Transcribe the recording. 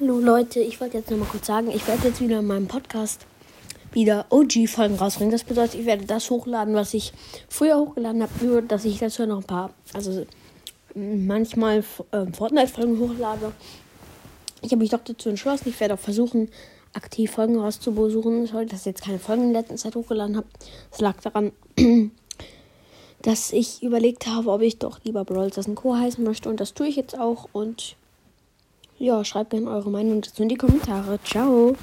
Hallo Leute, ich wollte jetzt noch mal kurz sagen, ich werde jetzt wieder in meinem Podcast wieder OG-Folgen rausbringen. Das bedeutet, ich werde das hochladen, was ich früher hochgeladen habe, nur dass ich dazu noch ein paar, also manchmal äh, Fortnite-Folgen hochlade. Ich habe mich doch dazu entschlossen, ich werde auch versuchen, aktiv Folgen rauszusuchen. Sorry, dass ich jetzt keine Folgen in letzter Zeit hochgeladen habe. Das lag daran, dass ich überlegt habe, ob ich doch lieber Brawl Stars Co. heißen möchte. Und das tue ich jetzt auch. Und ja, schreibt gerne eure Meinung dazu in die Kommentare. Ciao.